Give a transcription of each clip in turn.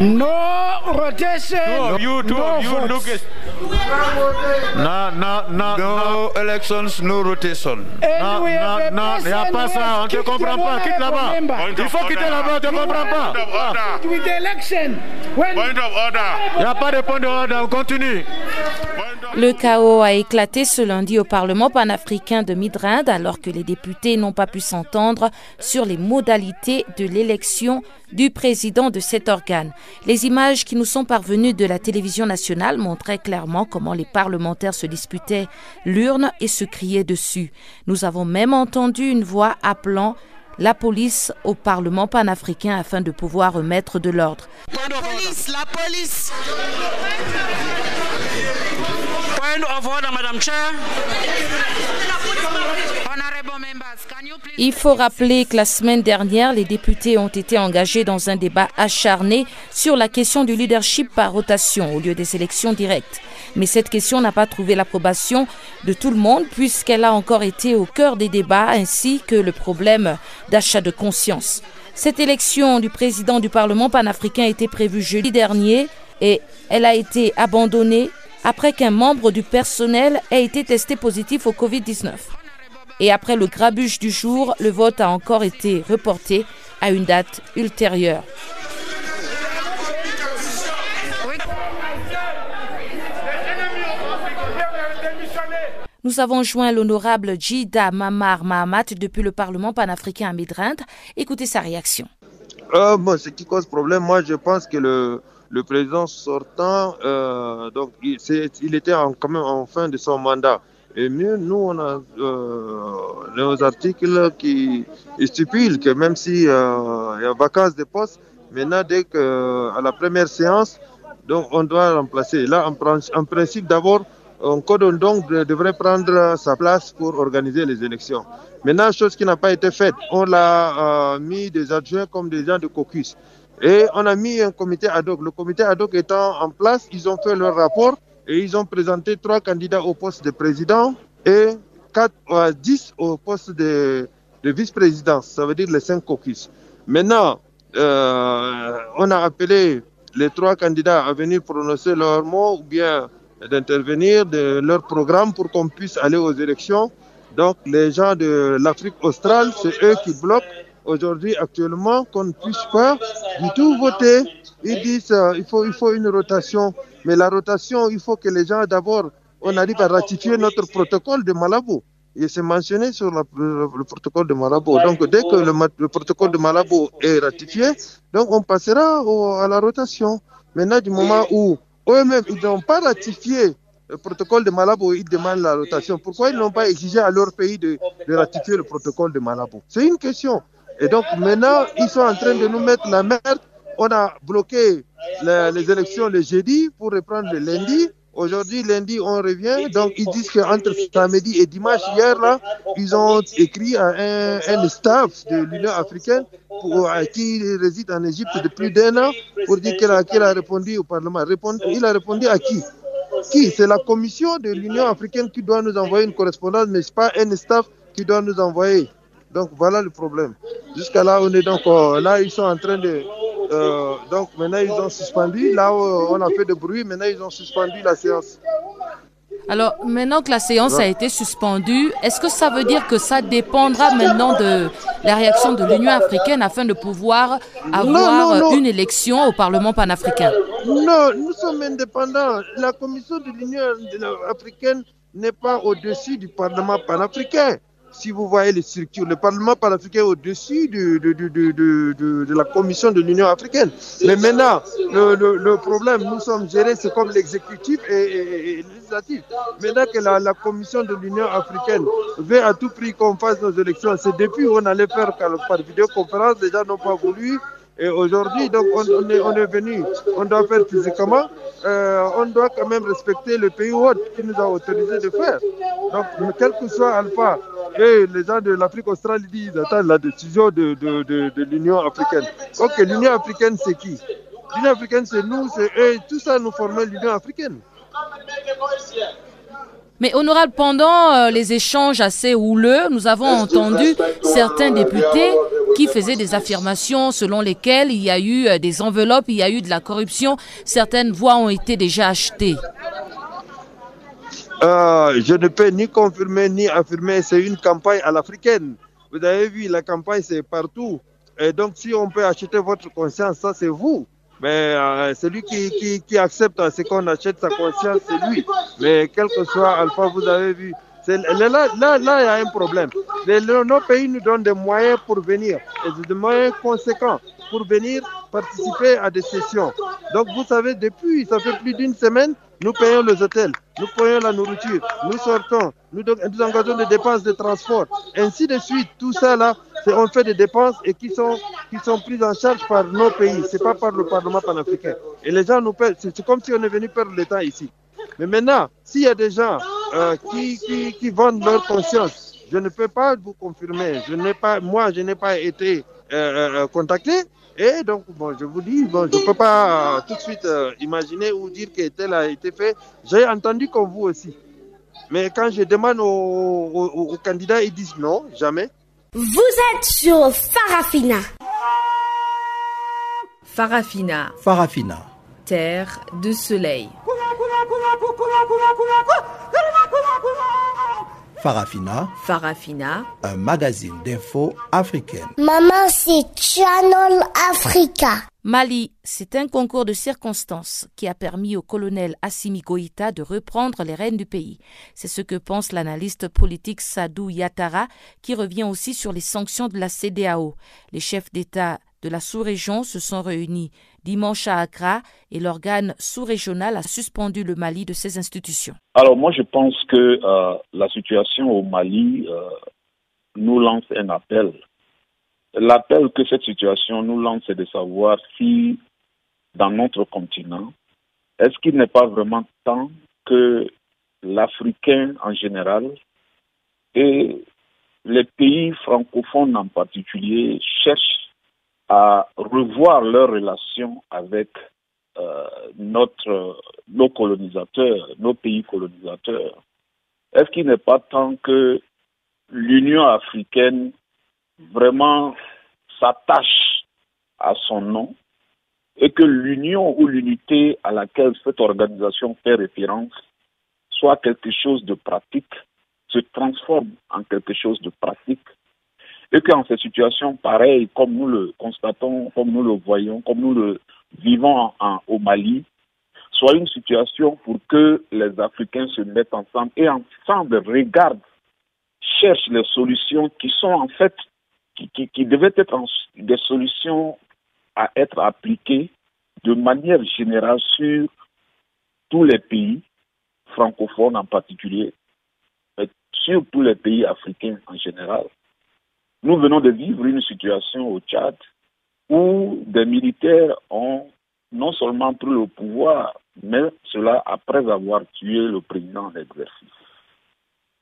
No rotation. No, you too, no you look at. No, no, no, No elections, no rotation. Non, non, non, il n'y a pas ça, on ne te comprend pas, quitte là-bas. Il faut quitter là-bas, tu ne comprends pas. Point of Ah, order. With the election, when Point of order. Il n'y a pas de point de on continue. Le chaos a éclaté ce lundi au Parlement panafricain de Midrand alors que les députés n'ont pas pu s'entendre sur les modalités de l'élection du président de cet organe. Les images qui nous sont parvenues de la télévision nationale montraient clairement comment les parlementaires se disputaient l'urne et se criaient dessus. Nous avons même entendu une voix appelant la police au Parlement panafricain afin de pouvoir remettre de l'ordre. police, la police. Point of order, Madam Chair. Honorable members, can you please... Il faut rappeler que la semaine dernière, les députés ont été engagés dans un débat acharné sur la question du leadership par rotation au lieu des élections directes. Mais cette question n'a pas trouvé l'approbation de tout le monde puisqu'elle a encore été au cœur des débats ainsi que le problème d'achat de conscience. Cette élection du président du Parlement panafricain était prévue jeudi dernier et elle a été abandonnée après qu'un membre du personnel ait été testé positif au Covid-19. Et après le grabuge du jour, le vote a encore été reporté à une date ultérieure. Nous avons joint l'honorable Jida Mamar Mahamat depuis le Parlement panafricain à Midrand. Écoutez sa réaction. Euh, ce qui cause problème, moi, je pense que le, le président sortant, euh, donc, il, était en, quand même en fin de son mandat. Et mieux, nous, on a euh, nos articles qui stipulent que même si euh, y a vacances de poste, maintenant, dès que à la première séance, donc, on doit remplacer. Là, en, prin- en principe, d'abord, un code donc de- devrait prendre sa place pour organiser les élections. Maintenant, chose qui n'a pas été faite, on l'a euh, mis des adjoints comme des gens de caucus. Et on a mis un comité ad hoc. Le comité ad hoc étant en place, ils ont fait leur rapport et ils ont présenté trois candidats au poste de président et quatre, euh, 10 au poste de, de vice-présidence. Ça veut dire les cinq caucus. Maintenant, euh, on a appelé les trois candidats à venir prononcer leurs mots ou bien d'intervenir de leur programme pour qu'on puisse aller aux élections. Donc les gens de l'Afrique australe, c'est eux qui bloquent aujourd'hui actuellement qu'on ne puisse pas du tout voter. Ils disent euh, il faut une rotation, mais la rotation il faut que les gens d'abord on arrive à ratifier notre protocole de Malabo. Et c'est mentionné sur le, le protocole de Malabo. Donc dès que le, protocole de Malabo est ratifié, donc on passera à la rotation. Maintenant du moment où eux-mêmes ils n'ont pas ratifié le protocole de Malabo, ils demandent la rotation. Pourquoi ils n'ont pas exigé à leur pays de ratifier le protocole de Malabo? C'est une question. Et donc maintenant, ils sont en train de nous mettre la merde. On a bloqué les, élections le jeudi pour reprendre le lundi. Aujourd'hui, lundi, on revient. Donc, ils disent qu'entre samedi et dimanche, hier, là, ils ont écrit à un, un staff de l'Union africaine pour, à qui réside en Égypte depuis d'un an pour dire qu'elle a, qu'elle a répondu au Parlement. Il a répondu à qui? Qui? C'est la commission de l'Union africaine qui doit nous envoyer une correspondance, mais ce n'est pas? Un staff qui doit nous envoyer. Donc voilà le problème. Jusqu'à là, on est donc euh, là, ils sont en train de. euh, donc maintenant, ils ont suspendu. Là, euh, on a fait de bruit. Maintenant, ils ont suspendu la séance. Alors, maintenant que la séance a été suspendue, est-ce que ça veut dire que ça dépendra maintenant de la réaction de l'Union africaine afin de pouvoir avoir non, non. une élection au Parlement panafricain? Non, nous sommes indépendants. La commission de l'Union africaine n'est pas au-dessus du Parlement panafricain. Si vous voyez les structures, le Parlement panafricain est au-dessus de, de, de, de, la commission de l'Union africaine. Mais maintenant, le, le, problème, nous sommes gérés, c'est comme l'exécutif et, et- législatif. Maintenant que la, la commission de l'Union africaine veut à tout prix qu'on fasse nos élections, c'est depuis on allait faire par par vidéoconférence, les gens n'ont pas voulu. Et aujourd'hui, donc, on, est, venu, on doit faire physiquement, euh, on doit quand même respecter le pays hôte qui nous a autorisé de faire. Donc, quel que soit Alpha, et les gens de l'Afrique australe disent, attendent la décision de, de l'Union africaine. Ok, l'Union africaine, c'est qui? L'Union africaine, c'est nous, c'est eux, tout ça nous formait l'Union africaine. Mais honorable, pendant euh, les échanges assez houleux, nous avons entendu certains députés qui faisait des affirmations selon lesquelles il y a eu euh, des enveloppes, il y a eu de la corruption. Certaines voix ont été déjà achetées. Euh, je ne peux ni confirmer ni affirmer. C'est une campagne à l'africaine. Vous avez vu, la campagne, c'est partout. Et donc, si on peut acheter votre conscience, ça, c'est vous. Mais euh, celui qui, qui, qui accepte ce qu'on achète sa conscience, c'est lui. Mais quel que soit Alpha, vous avez vu, là, là, là, il y a un problème. Les, nos pays nous donnent des moyens pour venir, des moyens conséquents pour venir participer à des sessions. Donc, vous savez, depuis, ça fait plus d'une semaine, nous payons les hôtels, nous payons la nourriture, nous sortons, nous, nous engageons des dépenses de transport, ainsi de suite. Tout ça là, on fait des dépenses et qui sont, qui sont prises en charge par nos pays, c'est pas par le Parlement panafricain. Et les gens nous paient, c'est comme si on est venu perdre l'État ici. Mais maintenant, s'il y a des gens euh, qui, qui, qui, vendent leur conscience, je ne peux pas vous confirmer. Je n'ai pas, moi, je n'ai pas été euh, euh contacté. Et donc, bon, je vous dis, bon, je ne peux pas euh, tout de suite euh, imaginer ou dire que tel a été fait. J'ai entendu comme vous aussi. Mais quand je demande aux, aux, aux, candidats, ils disent non, jamais. Vous êtes sur Farafina. Farafina. Farafina. Terre de soleil. Farafina. Farafina. Un magazine d'infos africaine. Maman, c'est Channel Africa. Mali, c'est un concours de circonstances qui a permis au colonel Assimi Goïta de reprendre les rênes du pays. C'est ce que pense l'analyste politique Sadou Yatara, qui revient aussi sur les sanctions de la CDAO. Les chefs d'État de la sous-région se sont réunis dimanche à Accra et l'organe sous-régional a suspendu le Mali de ses institutions. Alors moi je pense que euh, la situation au Mali euh, nous lance un appel. L'appel que cette situation nous lance, c'est de savoir si dans notre continent, est-ce qu'il n'est pas vraiment temps que l'Africain en général et les pays francophones en particulier cherchent à revoir leurs relations avec euh, notre, nos colonisateurs, nos pays colonisateurs. Est-ce qu'il n'est pas temps que l'Union africaine vraiment s'attache à son nom et que l'union ou l'unité à laquelle cette organisation fait référence soit quelque chose de pratique, se transforme en quelque chose de pratique et qu'en ces situations pareilles, comme nous le constatons, comme nous le voyons, comme nous le vivons au Mali, soit une situation pour que les Africains se mettent ensemble et ensemble regardent, cherchent les solutions qui sont en fait, qui devaient être des solutions à être appliquées de manière générale sur tous les pays, francophones en particulier, mais sur tous les pays africains en général. Nous venons de vivre une situation au Tchad où des militaires ont non seulement pris le pouvoir, mais cela après avoir tué le président en exercice.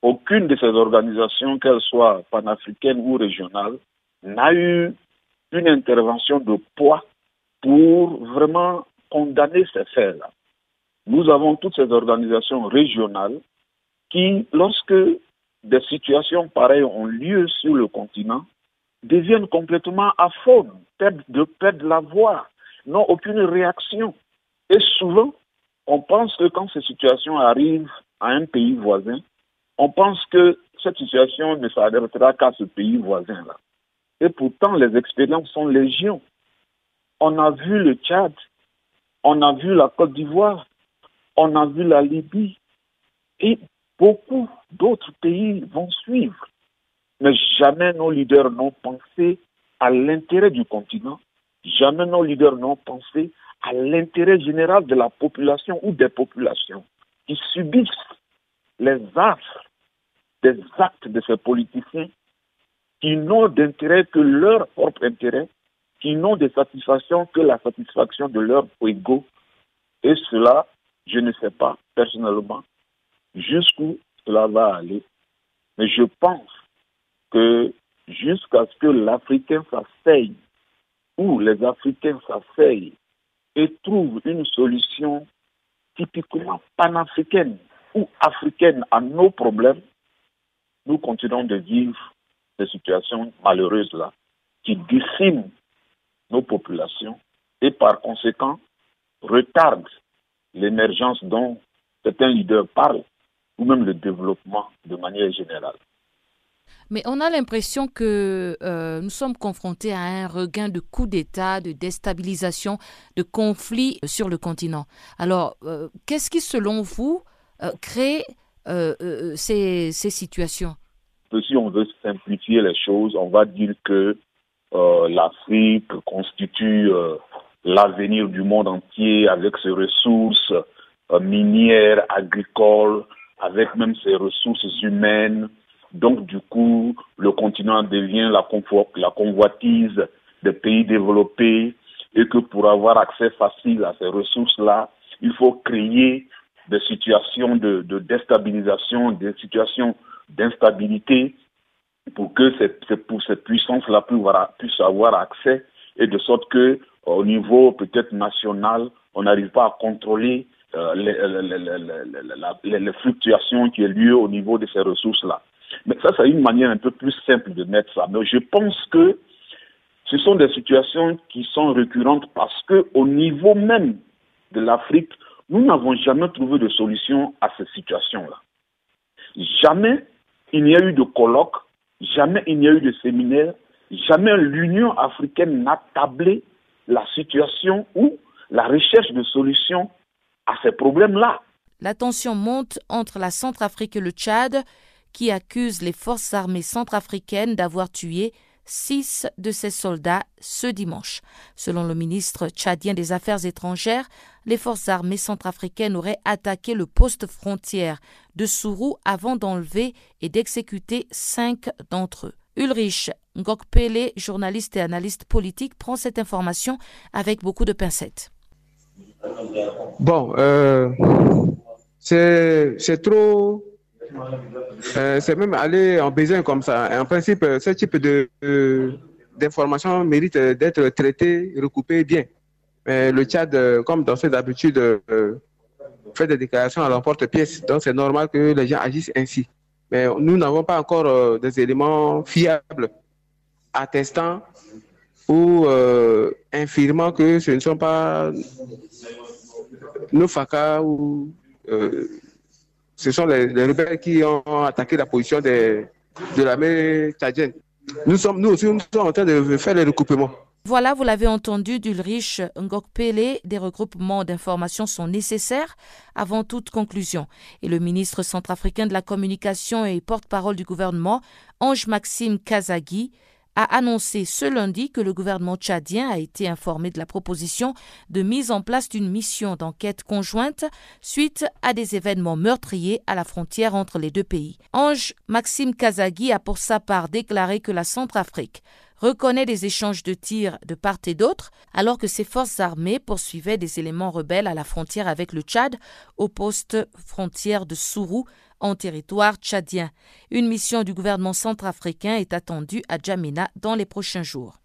Aucune de ces organisations, qu'elles soient panafricaines ou régionales, n'a eu une intervention de poids pour vraiment condamner ces faits-là. Nous avons toutes ces organisations régionales qui, lorsque des situations pareilles ont lieu sur le continent, deviennent complètement aphones, perdent, de perdre la voix, n'ont aucune réaction. Et souvent, on pense que quand ces situations arrivent à un pays voisin, on pense que cette situation ne s'adressera qu'à ce pays voisin-là. Et pourtant, les expériences sont légion. On a vu le Tchad, on a vu la Côte d'Ivoire, on a vu la Libye. Beaucoup d'autres pays vont suivre. Mais jamais nos leaders n'ont pensé à l'intérêt du continent, jamais nos leaders n'ont pensé à l'intérêt général de la population ou des populations qui subissent les affres des actes de ces politiciens qui n'ont d'intérêt que leur propre intérêt, qui n'ont de satisfaction que la satisfaction de leur ego. Et cela, je ne sais pas personnellement jusqu'où cela va aller. Mais je pense que jusqu'à ce que l'Africain s'asseye, ou les Africains s'asseyent et trouvent une solution typiquement panafricaine ou africaine à nos problèmes, nous continuons de vivre ces situations malheureuses-là. qui déciment nos populations et par conséquent retardent l'émergence dont certains leaders parlent ou même le développement de manière générale. Mais on a l'impression que euh, nous sommes confrontés à un regain de coups d'État, de déstabilisation, de conflits sur le continent. Alors, euh, qu'est-ce qui, selon vous, euh, crée ces, ces, situations? Si on veut simplifier les choses, on va dire que l'Afrique constitue l'avenir du monde entier avec ses ressources minières, agricoles, avec même ses ressources humaines, donc, du coup, le continent devient la, convoitise des pays développés et que pour avoir accès facile à ces ressources-là, il faut créer des situations de, déstabilisation, des situations d'instabilité pour que pour cette puissance-là puisse avoir accès et de sorte que au niveau peut-être national, on n'arrive pas à contrôler euh, les, les, fluctuations qui ont lieu au niveau de ces ressources-là. Mais ça, c'est une manière un peu plus simple de mettre ça. Mais je pense que ce sont des situations qui sont récurrentes parce que au niveau même de l'Afrique, nous n'avons jamais trouvé de solution à cette situation-là. Jamais il n'y a eu de colloque, jamais il n'y a eu de séminaire, jamais l'Union africaine n'a tablé la situation ou la recherche de solutions à ces problèmes-là. La tension monte entre la Centrafrique et le Tchad qui accuse les forces armées centrafricaines d'avoir tué six de ses soldats ce dimanche. Selon le ministre tchadien des Affaires étrangères, les forces armées centrafricaines auraient attaqué le poste frontière de Sourou avant d'enlever et d'exécuter cinq d'entre eux. Ulrich Ngokpele, journaliste et analyste politique, prend cette information avec beaucoup de pincettes. Bon, euh, c'est trop euh, c'est même aller en besoin comme ça. En principe, ce type de, d'information mérite d'être traité, recoupé bien. Mais le Tchad, comme dans ses habitudes, euh, fait des déclarations à l'emporte-pièce. Donc, c'est normal que les gens agissent ainsi. Mais nous n'avons pas encore euh, des éléments fiables attestant ou infirmant que ce ne sont pas nos FACA ou ce sont les, rebelles qui ont attaqué la position de, l'armée tchadienne. Nous, sommes, nous aussi, nous sommes en train de faire les recoupements. Voilà, vous l'avez entendu d'Ulrich Ngokpele, des regroupements d'informations sont nécessaires avant toute conclusion. Et le ministre centrafricain de la communication et porte-parole du gouvernement, Ange Maxime Kazagui, a annoncé ce lundi que le gouvernement tchadien a été informé de la proposition de mise en place d'une mission d'enquête conjointe suite à des événements meurtriers à la frontière entre les deux pays. Ange Maxime Kazagui a pour sa part déclaré que la Centrafrique reconnaît des échanges de tirs de part et d'autre, alors que ses forces armées poursuivaient des éléments rebelles à la frontière avec le Tchad, au poste frontière de Sourou, en territoire tchadien. Une mission du gouvernement centrafricain est attendue à Djamena dans les prochains jours.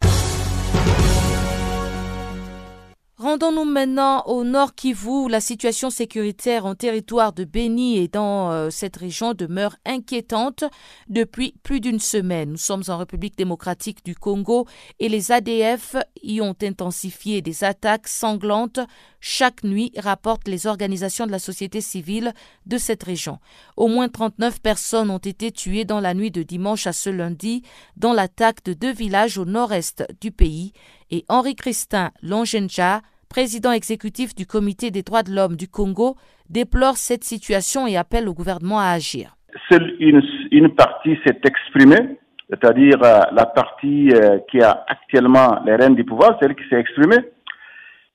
Rendons-nous maintenant au nord Kivu la situation sécuritaire en territoire de Beni et dans euh, cette région demeure inquiétante depuis plus d'une semaine. Nous sommes en République démocratique du Congo et les ADF y ont intensifié des attaques sanglantes chaque nuit, rapportent les organisations de la société civile de cette région. Au moins 39 personnes ont été tuées dans la nuit de dimanche à ce lundi dans l'attaque de deux villages au nord-est du pays et Henri Christin Longenja, président exécutif du Comité des droits de l'homme du Congo, déplore cette situation et appelle au gouvernement à agir. Seule une, partie s'est exprimée, c'est-à-dire euh, la partie euh, qui a actuellement les rênes du pouvoir, celle qui s'est exprimée.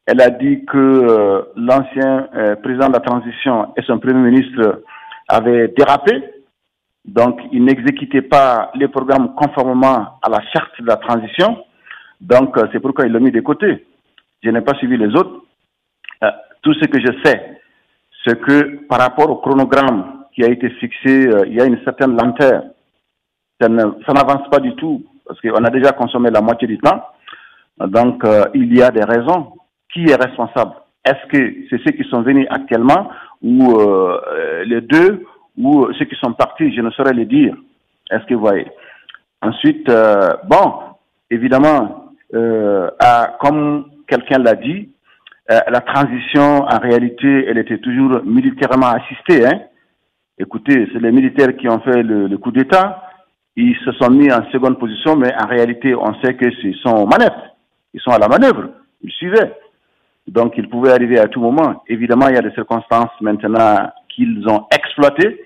Elle a dit que euh, l'ancien président de la transition et son premier ministre avaient dérapé, donc ils n'exécutaient pas les programmes conformément à la charte de la transition. Donc, euh, c'est pourquoi il l'a mis de côté. Je n'ai pas suivi les autres. Euh, tout ce que je sais, c'est que par rapport au chronogramme qui a été fixé, euh, il y a une certaine lenteur. Ça n'avance pas du tout, parce qu'on a déjà consommé la moitié du temps. Donc, il y a des raisons. Qui est responsable? Est-ce que c'est ceux qui sont venus actuellement, ou les deux, ou ceux qui sont partis? Je ne saurais le dire. Est-ce que vous voyez? Ensuite, bon, évidemment, a, comme quelqu'un l'a dit, euh, la transition, en réalité, elle était toujours militairement assistée. Hein. Écoutez, c'est les militaires qui ont fait le, le coup d'État. Ils se sont mis en seconde position, mais en réalité, on sait qu'ils sont aux manettes. Ils sont à la manœuvre. Ils suivaient. Donc, ils pouvaient arriver à tout moment. Évidemment, il y a des circonstances maintenant qu'ils ont exploitées.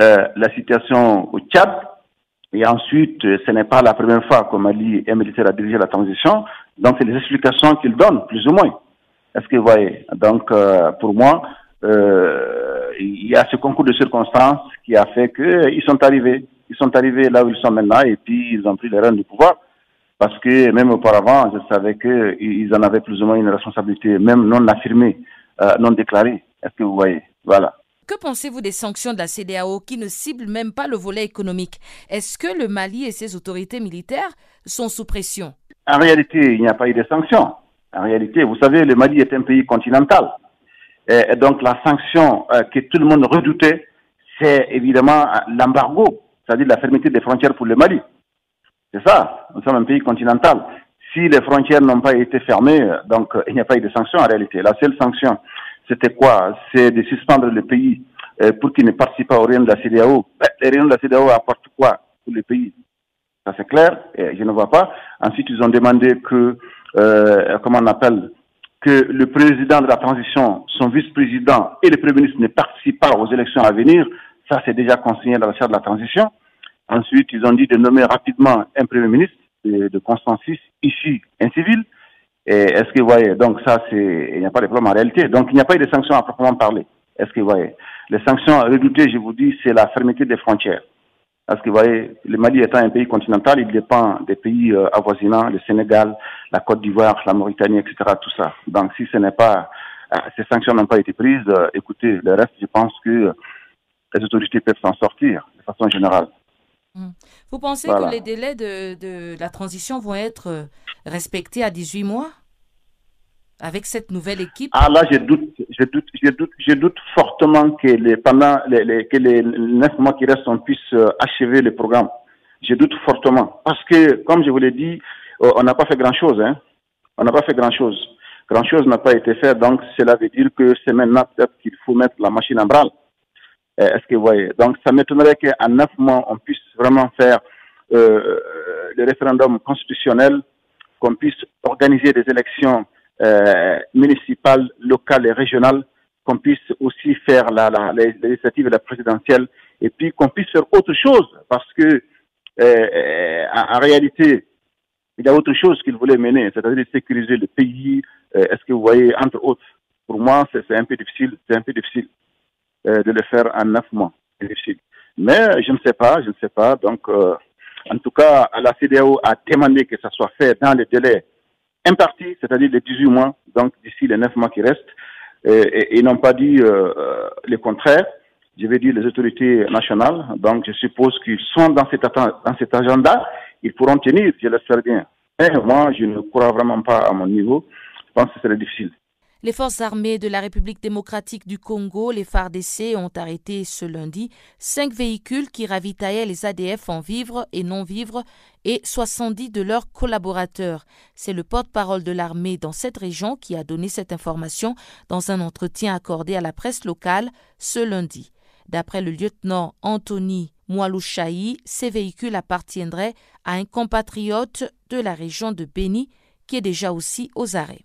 Euh, la situation au Tchad, et ensuite, ce n'est pas la première fois que Mali est militaire à diriger la transition. Donc, c'est les explications qu'ils donnent, plus ou moins. Est-ce que vous voyez? Donc, euh, pour moi, euh, il y a ce concours de circonstances qui a fait qu'ils sont arrivés. Ils sont arrivés là où ils sont maintenant et puis ils ont pris les rênes du pouvoir. Parce que même auparavant, je savais qu'ils en avaient plus ou moins une responsabilité, même non affirmée, euh, non déclarée. Est-ce que vous voyez? Voilà. Que pensez-vous des sanctions de la CDAO qui ne ciblent même pas le volet économique? Est-ce que le Mali et ses autorités militaires sont sous pression? En réalité, il n'y a pas eu de sanctions. En réalité, vous savez, le Mali est un pays continental. Et donc la sanction euh, que tout le monde redoutait, c'est évidemment l'embargo, c'est-à-dire la fermeté des frontières pour le Mali. C'est ça, nous sommes un pays continental. Si les frontières n'ont pas été fermées, donc il n'y a pas eu de sanctions en réalité. La seule sanction, c'était quoi? C'est de suspendre le pays euh, pour qu'il ne participe pas aux réunions de la CDAO. Ben, les réunions de la CDAO apportent quoi pour le pays? Ça c'est clair, et je ne vois pas. Ensuite, ils ont demandé que, euh, comment on appelle, que le président de la transition, son vice-président et le premier ministre ne participent pas aux élections à venir. Ça, c'est déjà consigné dans la charte de la transition. Ensuite, ils ont dit de nommer rapidement un premier ministre de, de consensus, ici, un civil. Est-ce que vous voyez, donc ça, c'est, il n'y a pas de problème en réalité. Donc, il n'y a pas eu de sanctions à proprement parler. Est-ce que vous voyez Les sanctions redoutées, je vous dis, c'est la fermeté des frontières. Parce que vous voyez, le Mali étant un pays continental, il dépend des pays euh, avoisinants, le Sénégal, la Côte d'Ivoire, la Mauritanie, etc., tout ça. Donc, si ce n'est pas, euh, ces sanctions n'ont pas été prises, euh, écoutez, le reste, je pense que les autorités peuvent s'en sortir de façon générale. Vous pensez que les délais de, de, la transition vont être respectés à 18 mois? Avec cette nouvelle équipe? Ah là, je doute, je doute, je doute, je doute fortement que les, pendant les, les, que les neuf mois qui restent, on puisse achever le programme. Je doute fortement. Parce que, comme je vous l'ai dit, on n'a pas fait grand-chose. Hein. On n'a pas fait grand-chose. Grand-chose n'a pas été fait. Donc, cela veut dire que c'est maintenant peut-être qu'il faut mettre la machine en branle. Est-ce que vous voyez? Donc, ça m'étonnerait qu'en neuf mois, on puisse vraiment faire euh, le référendum constitutionnel, qu'on puisse organiser des élections euh, municipales, locales et régionales, qu'on puisse aussi faire la, la, les législatives et la présidentielle, et puis qu'on puisse faire autre chose, parce que euh, en, en, réalité, il y a autre chose qu'il voulait mener, c'est-à-dire sécuriser le pays. Est-ce que vous voyez, entre autres, pour moi, c'est un peu difficile, c'est un peu difficile de le faire en neuf mois. Mais je ne sais pas, je ne sais pas. Donc, euh, en tout cas, la CDAO a demandé que ça soit fait dans les délais impartis, c'est-à-dire les 18 mois, donc d'ici les 9 mois qui restent, et, ils n'ont pas dit euh, le contraire. Je vais dire les autorités nationales. Donc, je suppose qu'ils sont dans cet, dans cet agenda. Ils pourront tenir, je l'espère bien. Mais moi, je ne crois vraiment pas à mon niveau. Je pense que c'est difficile. Les forces armées de la République démocratique du Congo, les FARDC, ont arrêté ce lundi cinq véhicules qui ravitaillaient les ADF en vivres et non-vivres et 70 de leurs collaborateurs. C'est le porte-parole de l'armée dans cette région qui a donné cette information dans un entretien accordé à la presse locale ce lundi. D'après le lieutenant Anthony Moualouchaï, ces véhicules appartiendraient à un compatriote de la région de Béni qui est déjà aussi aux arrêts.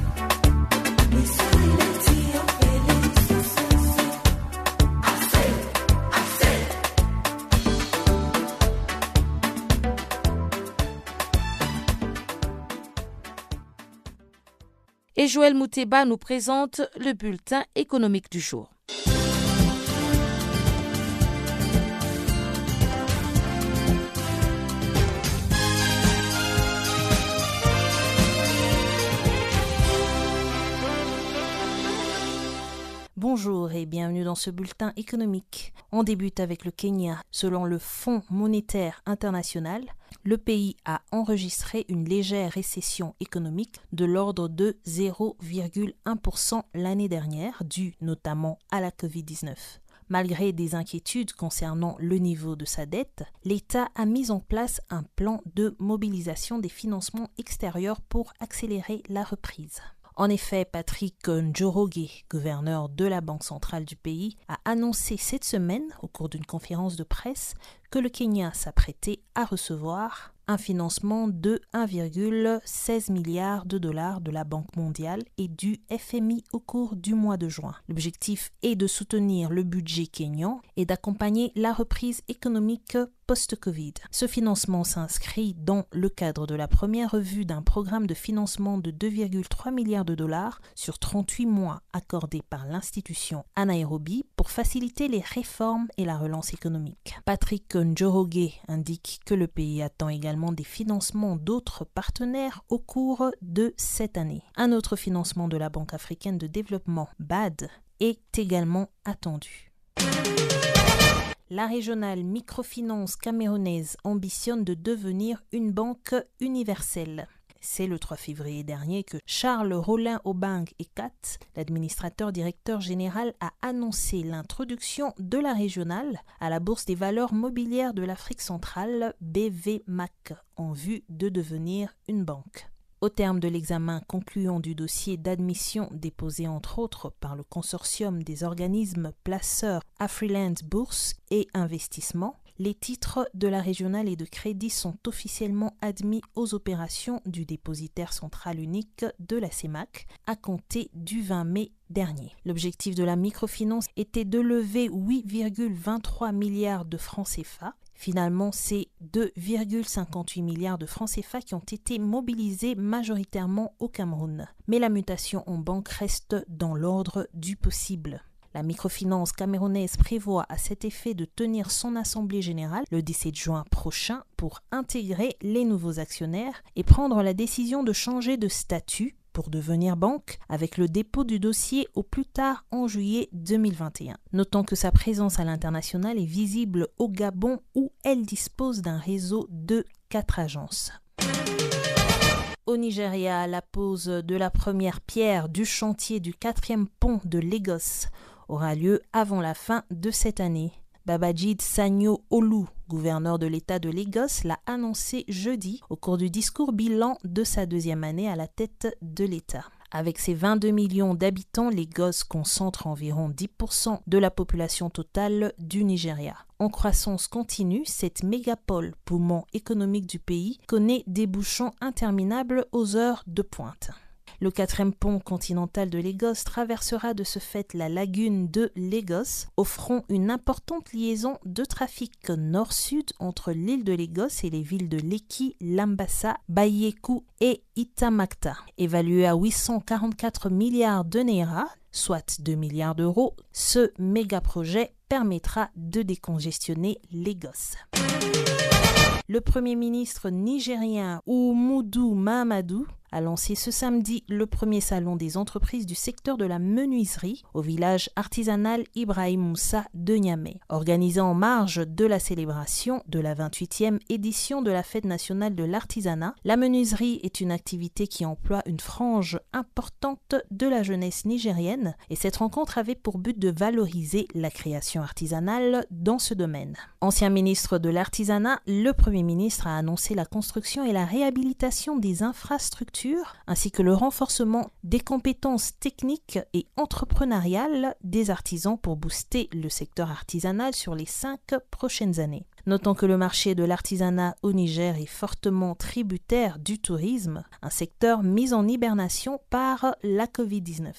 Et Joël Mouteba nous présente le bulletin économique du jour. Bienvenue dans ce bulletin économique. On débute avec le Kenya. Selon le Fonds monétaire international, le pays a enregistré une légère récession économique de l'ordre de 0,1% l'année dernière, due notamment à la Covid-19. Malgré des inquiétudes concernant le niveau de sa dette, l'État a mis en place un plan de mobilisation des financements extérieurs pour accélérer la reprise. En effet, Patrick Njoroge, gouverneur de la Banque centrale du pays, a annoncé cette semaine, au cours d'une conférence de presse, que le Kenya s'apprêtait à recevoir un financement de 1,16 milliard de dollars de la Banque mondiale et du FMI au cours du mois de juin. L'objectif est de soutenir le budget kényan et d'accompagner la reprise économique post-Covid. Ce financement s'inscrit dans le cadre de la première revue d'un programme de financement de 2,3 milliards de dollars sur 38 mois accordé par l'institution à pour faciliter les réformes et la relance économique. Patrick Njoroge indique que le pays attend également des financements d'autres partenaires au cours de cette année. Un autre financement de la Banque africaine de développement, BAD, est également attendu. La régionale microfinance camerounaise ambitionne de devenir une banque universelle. C'est le 3 février dernier que Charles Rollin Obang Ekat, l'administrateur directeur général, a annoncé l'introduction de la régionale à la Bourse des valeurs mobilières de l'Afrique centrale, BVMAC, en vue de devenir une banque. Au terme de l'examen concluant du dossier d'admission déposé entre autres par le consortium des organismes placeurs Afriland Bourse et Investissement, les titres de la régionale et de crédit sont officiellement admis aux opérations du dépositaire central unique de la CEMAC à compter du 20 mai dernier. L'objectif de la microfinance était de lever 8,23 milliards de francs CFA. Finalement, c'est 2,58 milliards de francs CFA qui ont été mobilisés majoritairement au Cameroun. Mais la mutation en banque reste dans l'ordre du possible. La microfinance camerounaise prévoit à cet effet de tenir son assemblée générale le 17 juin prochain pour intégrer les nouveaux actionnaires et prendre la décision de changer de statut pour devenir banque avec le dépôt du dossier au plus tard en juillet 2021. Notons que sa présence à l'international est visible au Gabon où elle dispose d'un réseau de quatre agences. Au Nigeria, la pose de la première pierre du chantier du quatrième pont de Lagos aura lieu avant la fin de cette année. Babajid Sanyo Olu, gouverneur de l'État de Lagos, l'a annoncé jeudi au cours du discours bilan de sa deuxième année à la tête de l'État. Avec ses 22 millions d'habitants, Lagos concentre environ 10% de la population totale du Nigeria. En croissance continue, cette mégapole, poumon économique du pays, connaît des bouchons interminables aux heures de pointe. Le quatrième pont continental de Lagos traversera de ce fait la lagune de Lagos, offrant une importante liaison de trafic nord-sud entre l'île de Lagos et les villes de Lekki, Lambassa, Bayeku et Itamakta. Évalué à 844 milliards de Naira, soit 2 milliards d'euros, ce méga-projet permettra de décongestionner Lagos. Le Premier ministre nigérien Oumoudou Mahamadou a lancé ce samedi le premier salon des entreprises du secteur de la menuiserie au village artisanal Ibrahim Moussa de Niamey. Organisé en marge de la célébration de la 28e édition de la Fête nationale de l'artisanat, la menuiserie est une activité qui emploie une frange importante de la jeunesse nigérienne et cette rencontre avait pour but de valoriser la création artisanale dans ce domaine. Ancien ministre de l'artisanat, le Premier ministre a annoncé la construction et la réhabilitation des infrastructures ainsi que le renforcement des compétences techniques et entrepreneuriales des artisans pour booster le secteur artisanal sur les cinq prochaines années. Notons que le marché de l'artisanat au Niger est fortement tributaire du tourisme, un secteur mis en hibernation par la Covid-19.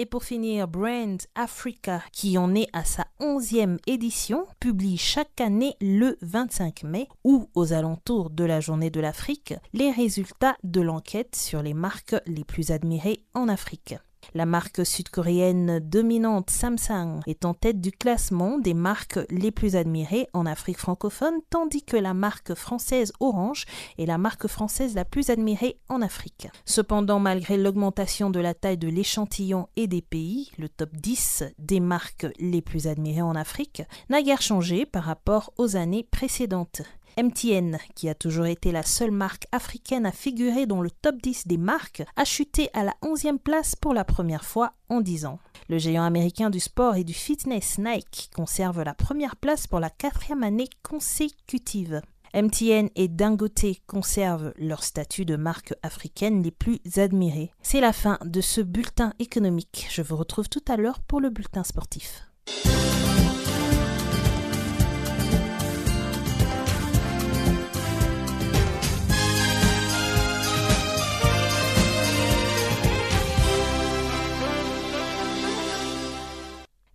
Et pour finir, Brand Africa, qui en est à sa 11e édition, publie chaque année le 25 mai ou aux alentours de la journée de l'Afrique les résultats de l'enquête sur les marques les plus admirées en Afrique. La marque sud-coréenne dominante Samsung est en tête du classement des marques les plus admirées en Afrique francophone, tandis que la marque française Orange est la marque française la plus admirée en Afrique. Cependant, malgré l'augmentation de la taille de l'échantillon et des pays, le top 10 des marques les plus admirées en Afrique n'a guère changé par rapport aux années précédentes. MTN, qui a toujours été la seule marque africaine à figurer dans le top 10 des marques, a chuté à la 11e place pour la première fois en 10 ans. Le géant américain du sport et du fitness Nike conserve la première place pour la quatrième année consécutive. MTN et Dangote conservent leur statut de marque africaine les plus admirées. C'est la fin de ce bulletin économique. Je vous retrouve tout à l'heure pour le bulletin sportif.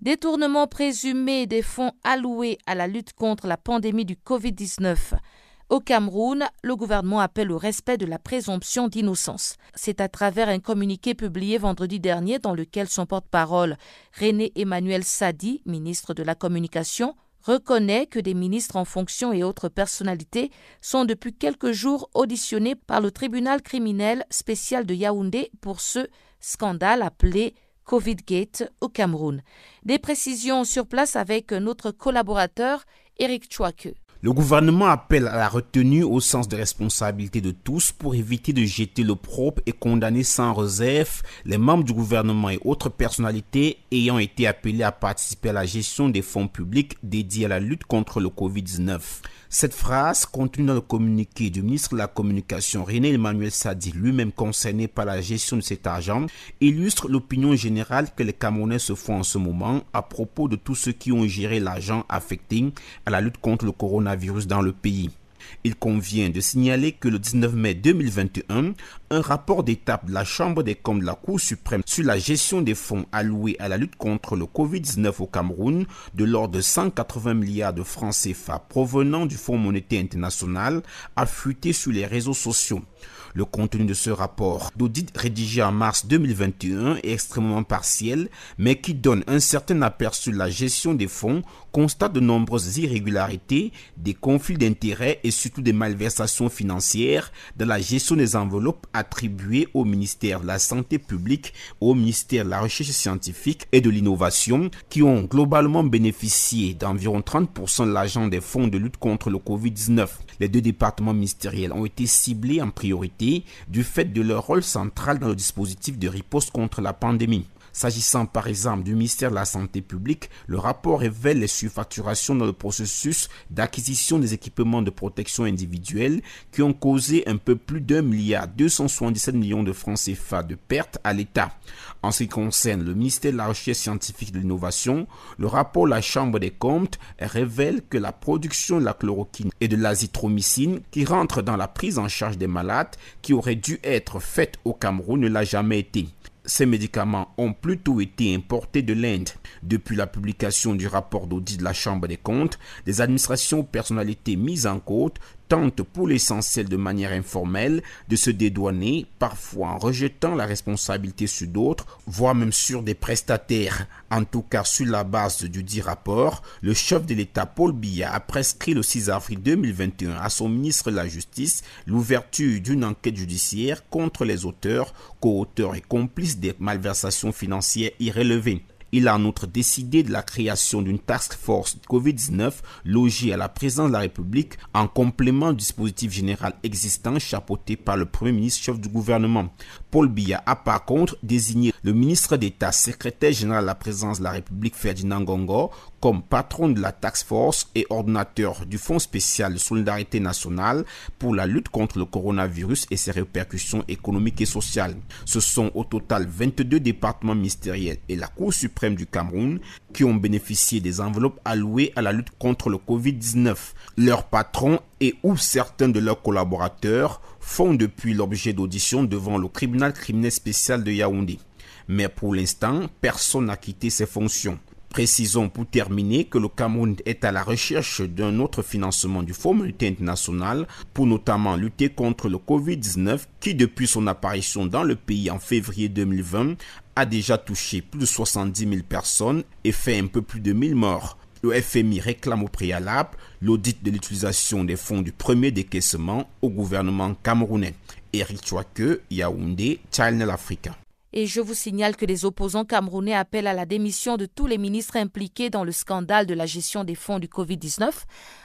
Détournement présumé des fonds alloués à la lutte contre la pandémie du Covid-19. Au Cameroun, le gouvernement appelle au respect de la présomption d'innocence. C'est à travers un communiqué publié vendredi dernier dans lequel son porte-parole, René Emmanuel Sadi, ministre de la Communication, reconnaît que des ministres en fonction et autres personnalités sont depuis quelques jours auditionnés par le tribunal criminel spécial de Yaoundé pour ce scandale appelé Covid Gate au Cameroun. Des précisions sur place avec notre collaborateur Eric Chouake. Le gouvernement appelle à la retenue au sens de responsabilité de tous pour éviter de jeter le propre et condamner sans réserve les membres du gouvernement et autres personnalités ayant été appelés à participer à la gestion des fonds publics dédiés à la lutte contre le Covid-19. Cette phrase, contenue dans le communiqué du ministre de la Communication René Emmanuel Sadi, lui-même concerné par la gestion de cet argent, illustre l'opinion générale que les Camerounais se font en ce moment à propos de tous ceux qui ont géré l'argent affecté à la lutte contre le coronavirus dans le pays. Il convient de signaler que le 19 mai 2021, un rapport d'étape de la Chambre des comptes de la Cour suprême sur la gestion des fonds alloués à la lutte contre le Covid-19 au Cameroun de l'ordre de 180 milliards de francs CFA provenant du Fonds monétaire international a fuité sur les réseaux sociaux. Le contenu de ce rapport d'audit rédigé en mars 2021 est extrêmement partiel, mais qui donne un certain aperçu de la gestion des fonds, constate de nombreuses irrégularités, des conflits d'intérêts et surtout des malversations financières dans la gestion des enveloppes attribuées au ministère de la Santé publique, au ministère de la Recherche scientifique et de l'Innovation, qui ont globalement bénéficié d'environ 30% de l'argent des fonds de lutte contre le Covid-19. Les deux départements ministériels ont été ciblés en priorité du fait de leur rôle central dans le dispositif de riposte contre la pandémie. S'agissant par exemple du ministère de la Santé publique, le rapport révèle les surfacturations dans le processus d'acquisition des équipements de protection individuelle qui ont causé un peu plus d'un milliard 277 millions de francs CFA de pertes à l'État. En ce qui concerne le ministère de la Recherche scientifique et de l'Innovation, le rapport de la Chambre des comptes révèle que la production de la chloroquine et de l'azithromycine qui rentrent dans la prise en charge des malades qui auraient dû être faites au Cameroun ne l'a jamais été ces médicaments ont plutôt été importés de l'Inde. Depuis la publication du rapport d'audit de la Chambre des comptes, des administrations personnalités mises en côte pour l'essentiel de manière informelle de se dédouaner, parfois en rejetant la responsabilité sur d'autres, voire même sur des prestataires. En tout cas, sur la base du dit rapport, le chef de l'État Paul Biya a prescrit le 6 avril 2021 à son ministre de la Justice l'ouverture d'une enquête judiciaire contre les auteurs, co-auteurs et complices des malversations financières irrélevées. Il a en outre décidé de la création d'une task force Covid-19 logée à la présidence de la République en complément du dispositif général existant chapeauté par le Premier ministre chef du gouvernement. Paul Biya a par contre désigné le ministre d'État secrétaire général de la présidence de la République Ferdinand Gongo comme patron de la task force et ordinateur du Fonds spécial de solidarité nationale pour la lutte contre le coronavirus et ses répercussions économiques et sociales. Ce sont au total 22 départements ministériels et la Cour suprême du Cameroun qui ont bénéficié des enveloppes allouées à la lutte contre le Covid-19. Leurs patrons et ou certains de leurs collaborateurs font depuis l'objet d'audition devant le tribunal criminel spécial de Yaoundé. Mais pour l'instant, personne n'a quitté ses fonctions. Précisons pour terminer que le Cameroun est à la recherche d'un autre financement du Fonds monétaire international pour notamment lutter contre le Covid-19 qui depuis son apparition dans le pays en février 2020 a déjà touché plus de 70 000 personnes et fait un peu plus de 1000 morts. Le FMI réclame au préalable l'audit de l'utilisation des fonds du premier décaissement au gouvernement camerounais. Eric Chouake, Yaoundé, Channel Africa. Et je vous signale que les opposants camerounais appellent à la démission de tous les ministres impliqués dans le scandale de la gestion des fonds du Covid-19.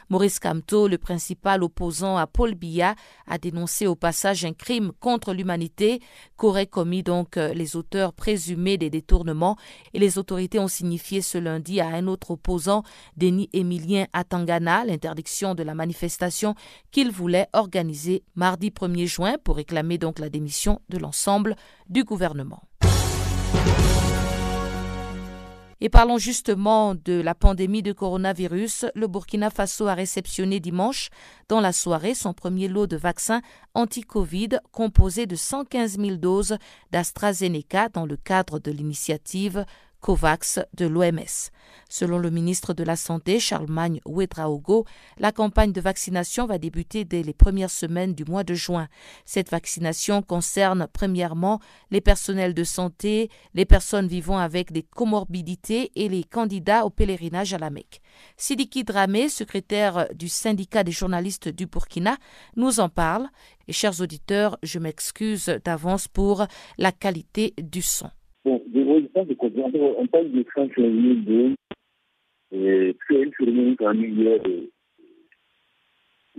Maurice Kamto, le principal opposant à Paul Biya, a dénoncé au passage un crime contre l'humanité qu'auraient commis donc euh, les auteurs présumés des détournements. Et les autorités ont signifié ce lundi à un autre opposant, Denis Emilien Atangana, l'interdiction de la manifestation qu'il voulait organiser mardi 1er juin pour réclamer donc la démission de l'ensemble du gouvernement. Et parlons justement de la pandémie de coronavirus. Le Burkina Faso a réceptionné dimanche, dans la soirée, son premier lot de vaccins anti-Covid composé de 115 000 doses d'AstraZeneca dans le cadre de l'initiative COVAX de l'OMS. Selon le ministre de la Santé, Charlemagne Ouedraogo, la campagne de vaccination va débuter dès les premières semaines du mois de juin. Cette vaccination concerne premièrement les personnels de santé, les personnes vivant avec des comorbidités et les candidats au pèlerinage à la Mecque. Sidiki Dramé, secrétaire du syndicat des journalistes du Burkina, nous en parle. Et chers auditeurs, je m'excuse d'avance pour la qualité du son. On parle de 5 de et puis une cérémonie quand hier,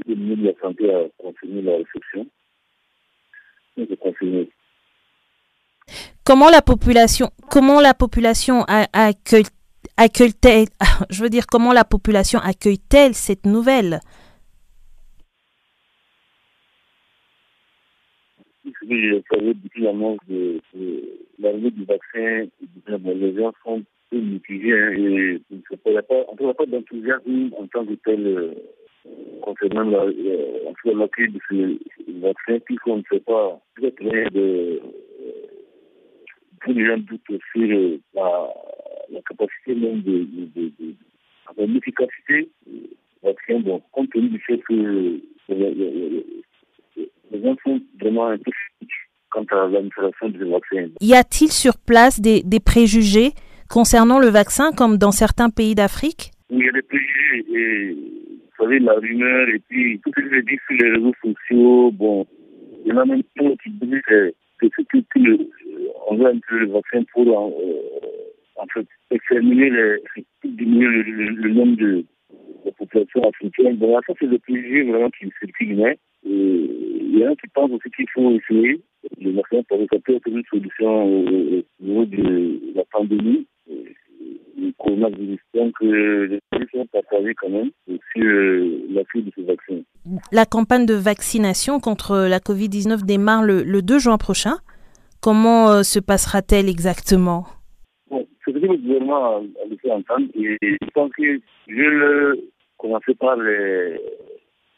de la Santé a confirmé la réception. Donc, confirmé. Comment la population, comment la population accueille, accueille-t-elle, je veux dire, comment la population accueille-t-elle cette nouvelle? Vous savez, depuis l'annonce de, l'arrivée du vaccin, les gens sont peu mitigés hein, et il n'y a pas, d'enthousiasme en tant que tel euh, concernant l'accueil de ce vaccin, puisqu'on ne sait pas peut-être de tous les gens doutent sur euh, la, la, capacité même de, de, de, de l'efficacité du vaccin. Bon, compte tenu du fait que les, gens sont vraiment un peu quant à l'administration du vaccin. Y a-t-il sur place des, des, préjugés concernant le vaccin comme dans certains pays d'Afrique? Oui, il y a des préjugés. Et, vous savez, la rumeur et puis tout ce que je dis sur les réseaux sociaux, bon, il y en a même qui disent que, que, que, que on veut un peu le vaccin pour euh, en fait exterminer, les, diminuer le, le, le nombre de, de populations africaines. Bon, ça, c'est le préjugé vraiment qui circule. Hein. Il y en a qui pensent aussi qu'il faut essayer le vaccin parce que ça peut être une solution au niveau de la pandémie le coronavirus. Donc, euh, les pays sont partagés quand même sur euh, l'appui de ce vaccin. La campagne de vaccination contre la COVID-19 démarre le, le 2 juin prochain. Comment euh, se passera-t-elle exactement? Bon, c'est ce que le gouvernement a, laissé entendre et je pense que je vais commencer par les,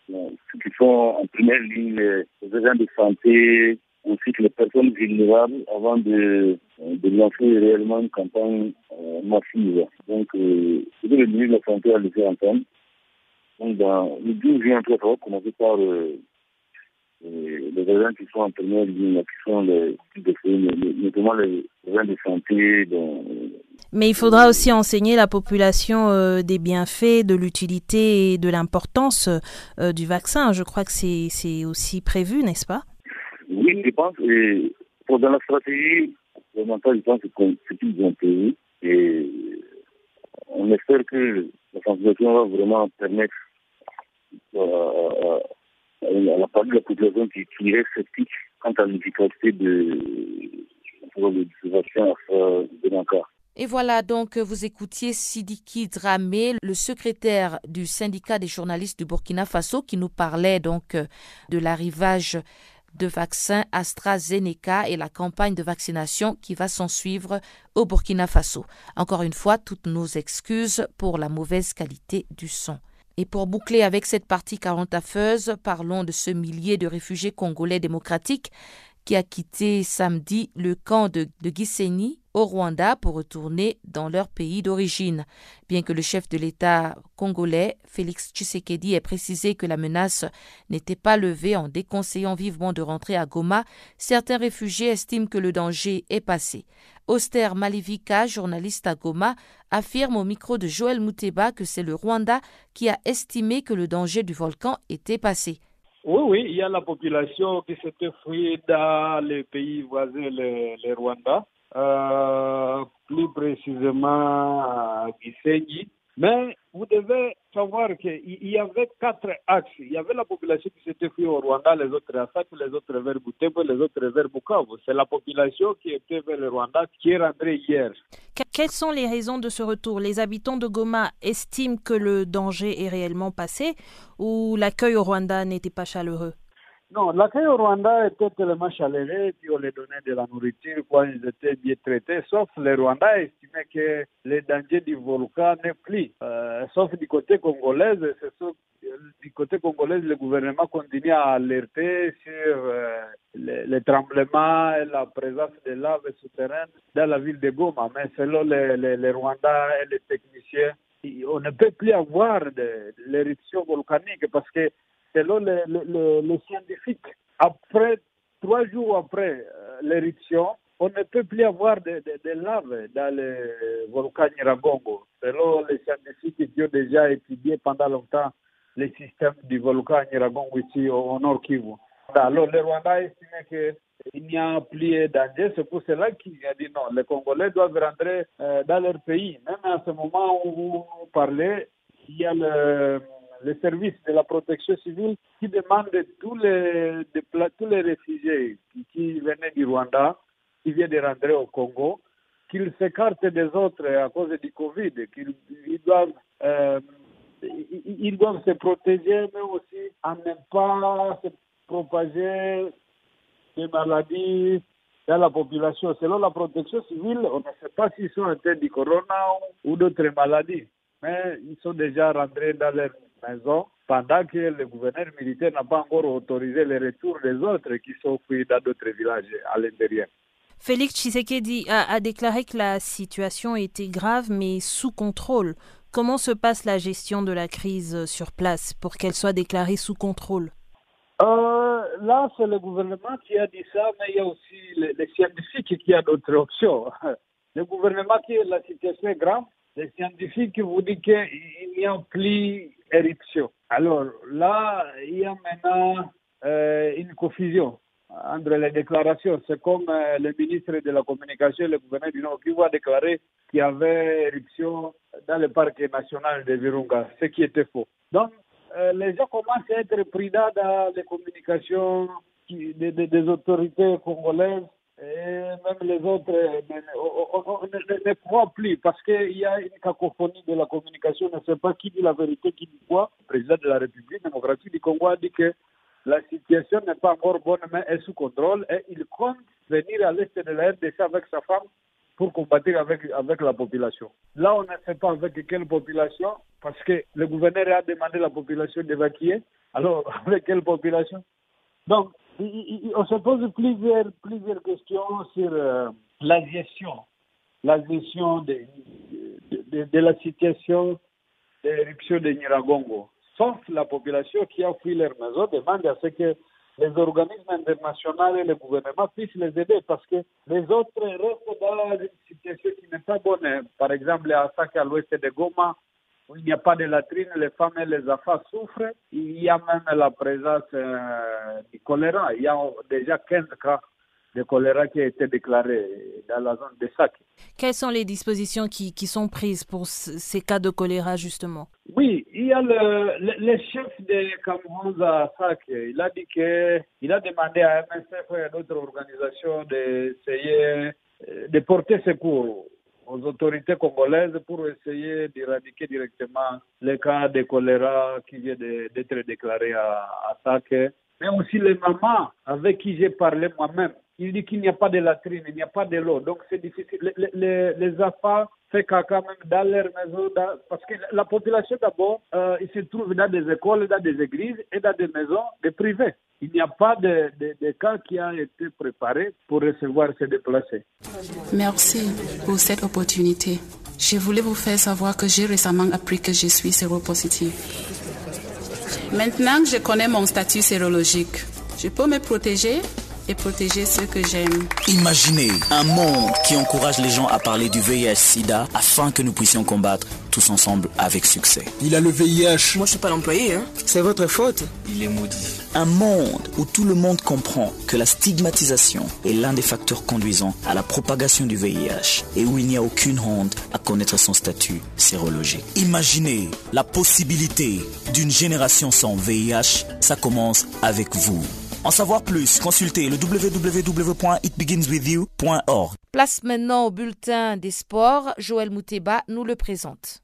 ceux qui sont en première ligne, les, agents de santé, ainsi que les personnes vulnérables avant de, de lancer réellement une campagne euh, massive. Donc, euh, c'est le ministre de la Santé a laissé entendre. Donc, dans le 12 juin, on commencer par euh, les agents qui sont en première ligne, qui sont les notamment les agents de santé. Dont, Mais il faudra aussi enseigner la population euh, des bienfaits, de l'utilité et de l'importance euh, du vaccin. Je crois que c'est aussi prévu, n'est-ce pas? Oui, je pense. Et pour dans la stratégie je pense que c'est qu'ils ont payé. Et on espère que la sensibilisation va vraiment permettre euh, à la part de la population qui, qui sceptique quant à l'efficacité de, de ce vaccin de l'encore. Et voilà donc vous écoutiez Sidiki Dramé, le secrétaire du syndicat des journalistes du Burkina Faso, qui nous parlait donc de l'arrivage de vaccins AstraZeneca et la campagne de vaccination qui va s'en suivre au Burkina Faso. Encore une fois, toutes nos excuses pour la mauvaise qualité du son. Et pour boucler avec cette partie carantafeuse, parlons de ce millier de réfugiés congolais démocratiques qui a quitté samedi le camp de, de au Rwanda pour retourner dans leur pays d'origine. Bien que le chef de l'État congolais, Félix Tshisekedi, ait précisé que la menace n'était pas levée en déconseillant vivement de rentrer à Goma, certains réfugiés estiment que le danger est passé. Auster Malivika, journaliste à Goma, affirme au micro de Joël Mouteba que c'est le Rwanda qui a estimé que le danger du volcan était passé. Oui, oui, il y a la population qui s'était fuie dans les pays voisins, le, le Rwanda, euh, plus précisément à. Mais vous devez savoir qu'il y avait quatre axes. Il y avait la population qui s'était fuie au Rwanda, les autres à Sac, les autres vers Butembo, les autres vers Bukavu. C'est la population qui était vers le Rwanda qui est rentrée hier. Quelles sont les raisons de ce retour? Les habitants de Goma estiment que le danger est réellement passé ou l'accueil au Rwanda n'était pas chaleureux? Non, l'accueil au Rwanda était tellement chaleureux, puis on les donnait de la nourriture quand ils étaient bien traités, sauf les Rwandais estimaient que le danger du volcan n'est plus. Euh, sauf du côté congolais, du côté congolais, le gouvernement continue à alerter sur euh, les, les, tremblements et la présence de lave souterraine dans la ville de Goma. Mais selon les, les, les Rwandais et les techniciens, on ne peut plus avoir l'éruption volcanique parce que selon les, les, les, scientifiques, après trois jours après euh, l'éruption, on ne peut plus avoir de, de, lave dans le volcan Nyiragongo. Selon les scientifiques qui ont déjà étudié pendant longtemps le système du volcan Nyiragongo ici au, au Nord Kivu. Alors, le Rwanda estimait qu'il n'y a plus de danger. C'est pour cela qu'il a dit non, les Congolais doivent rentrer euh, dans leur pays. Même à ce moment où vous parlez, il y a le le service de la protection civile qui demande tous les, tous les réfugiés qui, venaient du Rwanda, qui viennent de rentrer au Congo, qu'ils s'écartent des autres à cause du Covid, qu'ils ils doivent, euh, ils doivent se protéger, mais aussi à ne pas se propager des maladies dans la population. Selon la protection civile, on ne sait pas s'ils sont atteints du corona ou d'autres maladies, mais ils sont déjà rentrés dans leur maison pendant que le gouverneur militaire n'a pas encore autorisé le retour des autres qui sont fuis dans d'autres villages à l'intérieur. Félix Tshisekedi a, a, déclaré que la situation était grave mais sous contrôle. Comment se passe la gestion de la crise sur place pour qu'elle soit déclarée sous contrôle? Euh, Là, c'est le gouvernement qui a dit ça, mais il y a aussi les, les scientifiques qui ont d'autres options. Le gouvernement qui la situation est grave, les scientifiques vous disent qu'il n'y a plus éruption. Alors là, il y a maintenant euh, une confusion entre les déclarations. C'est comme euh, le ministre de la Communication, le gouverneur du Nord, qui va déclarer qu'il y avait éruption dans le parc national de Virunga, ce qui était faux. Donc, euh, les gens commencent à être prudents dans les communications des autorités congolaises et même les autres on, ne, ne croit plus parce qu'il y a une cacophonie de la communication, on ne sait pas qui dit la vérité, qui dit quoi. Le président de la République démocratique du Congo a dit que la situation n'est pas encore bonne, mais est sous contrôle et il compte venir à l'est de la RDC avec sa femme pour combattre avec, avec la population. Là, on ne sait pas avec quelle population, parce que le gouverneur a demandé à la population d'évacuer. Alors, avec quelle population? Donc, on se pose plusieurs, questions sur euh, la gestion, de, de, de la situation d'éruption de Niragongo. Sauf la population qui a fui leur maison demande à ce que les organismes internationaux et le gouvernement puissent les aider parce que les autres restent dans une situation qui n'est pas bonne. Par exemple, à Saka, à l'ouest de Goma, où il n'y a pas de latrine, les femmes et les enfants souffrent. Il y a même la présence euh, du choléra. Il y a déjà 15 cas de choléra qui a été déclaré dans la zone de Sac. Quelles sont les dispositions qui, qui sont prises pour ces cas de choléra, justement? Oui, il y a le, le, le chef de Cameroun à Sac. Il a dit qu'il a demandé à MSF et à d'autres organisations d'essayer de porter secours aux autorités congolaises pour essayer d'éradiquer directement les cas de choléra qui vient d'être déclarés à, à Sac. Mais aussi les mamans avec qui j'ai parlé moi-même. Il dit qu'il n'y a pas de latrine, il n'y a pas de l'eau. Donc c'est difficile. Les, les, les enfants fait caca même dans leur maison, parce que la population d'abord, euh, se trouve dans des écoles, dans des églises et dans des maisons des privés. Il n'y a pas de, de, de cas qui a été préparé pour recevoir ces déplacés. Merci pour cette opportunité. Je voulais vous faire savoir que j'ai récemment appris que je suis séropositive. Maintenant que je connais mon statut sérologique, je peux me protéger? Et protéger ceux que j'aime. Imaginez un monde qui encourage les gens à parler du VIH-Sida afin que nous puissions combattre tous ensemble avec succès. Il a le VIH. Moi, je suis pas l'employé, hein. C'est votre faute. Il est maudit. Un monde où tout le monde comprend que la stigmatisation est l'un des facteurs conduisant à la propagation du VIH et où il n'y a aucune honte à connaître son statut sérologique. Imaginez la possibilité d'une génération sans VIH. Ça commence avec vous. En savoir plus, consultez le www.itbeginswithyou.org. Place maintenant au bulletin des sports. Joël Mouteba nous le présente.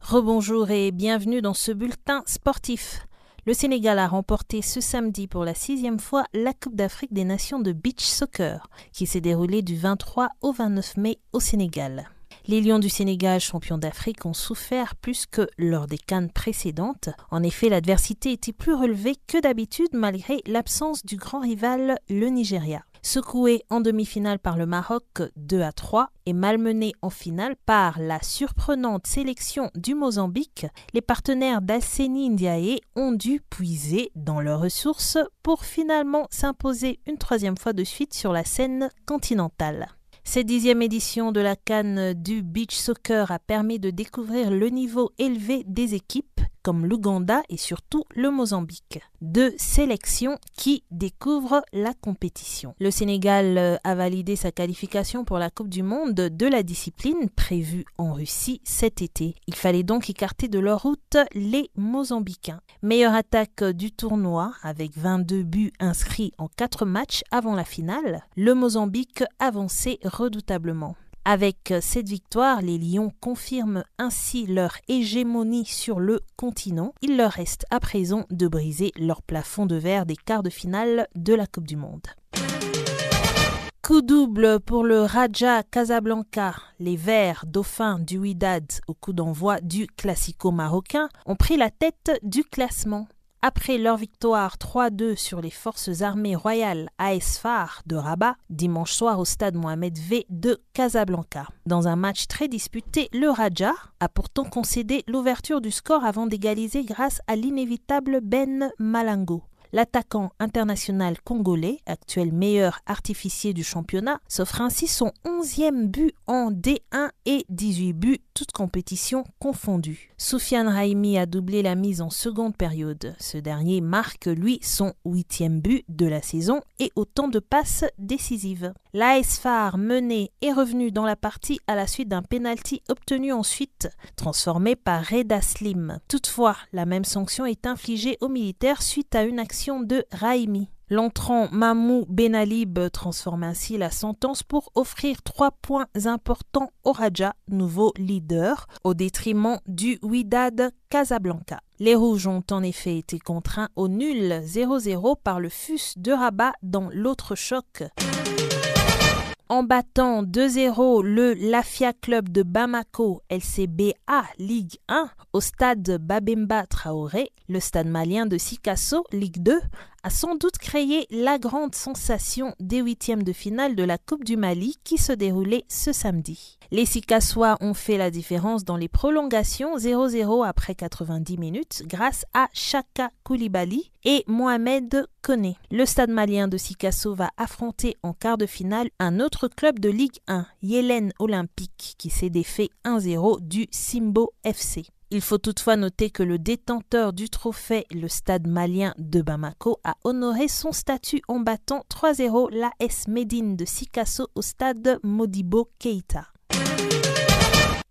Rebonjour et bienvenue dans ce bulletin sportif. Le Sénégal a remporté ce samedi pour la sixième fois la Coupe d'Afrique des Nations de beach soccer, qui s'est déroulée du 23 au 29 mai au Sénégal. Les Lions du Sénégal, champions d'Afrique, ont souffert plus que lors des cannes précédentes. En effet, l'adversité était plus relevée que d'habitude malgré l'absence du grand rival, le Nigeria. Secoué en demi-finale par le Maroc 2 à 3 et malmené en finale par la surprenante sélection du Mozambique, les partenaires d'Alseni Ndiaye ont dû puiser dans leurs ressources pour finalement s'imposer une troisième fois de suite sur la scène continentale. Cette dixième édition de la Cannes du beach soccer a permis de découvrir le niveau élevé des équipes comme l'Ouganda et surtout le Mozambique. Deux sélections qui découvrent la compétition. Le Sénégal euh, a validé sa qualification pour la Coupe du Monde de la discipline prévue en Russie cet été. Il fallait donc écarter de leur route les Mozambicains. Meilleure attaque du tournoi avec 22 buts inscrits en 4 matchs avant la finale, le Mozambique avançait redoutablement. Avec cette victoire, les Lions confirment ainsi leur hégémonie sur le continent. Il leur reste à présent de briser leur plafond de verre des quarts de finale de la Coupe du Monde. Coup double pour le Raja Casablanca. Les Verts dauphins du Wydad au coup d'envoi du Classico marocain ont pris la tête du classement. Après leur victoire 3-2 sur les forces armées royales AS FAR de Rabat dimanche soir au stade Mohamed V de Casablanca. Dans un match très disputé, le Raja a pourtant concédé l'ouverture du score avant d'égaliser grâce à l'inévitable Ben Malango. L'attaquant international congolais, actuel meilleur artificier du championnat, s'offre ainsi son 11e but en D1 et 18 buts, toutes compétitions confondues. Soufiane Raimi a doublé la mise en seconde période. Ce dernier marque, lui, son 8e but de la saison et autant de passes décisives. L'AS Phare mené est revenu dans la partie à la suite d'un penalty obtenu ensuite, transformé par Reda Slim. Toutefois, la même sanction est infligée aux militaires suite à une action de Raimi. L'entrant Mamou Benalib transforme ainsi la sentence pour offrir trois points importants au Raja, nouveau leader, au détriment du Wydad Casablanca. Les Rouges ont en effet été contraints au nul 0-0 par le FUS de Rabat dans l'autre choc. En battant 2-0 le Lafia Club de Bamako LCBA Ligue 1 au stade Babemba Traoré, le stade malien de Sikasso Ligue 2 a sans doute créé la grande sensation des huitièmes de finale de la Coupe du Mali qui se déroulait ce samedi. Les Sikassois ont fait la différence dans les prolongations 0-0 après 90 minutes grâce à Chaka Koulibaly et Mohamed Kone. Le stade malien de Sikasso va affronter en quart de finale un autre club de Ligue 1, Yélène Olympique, qui s'est défait 1-0 du Simbo FC. Il faut toutefois noter que le détenteur du trophée, le stade malien de Bamako, a honoré son statut en battant 3-0 l'AS Médine de Sikasso au stade Modibo Keita.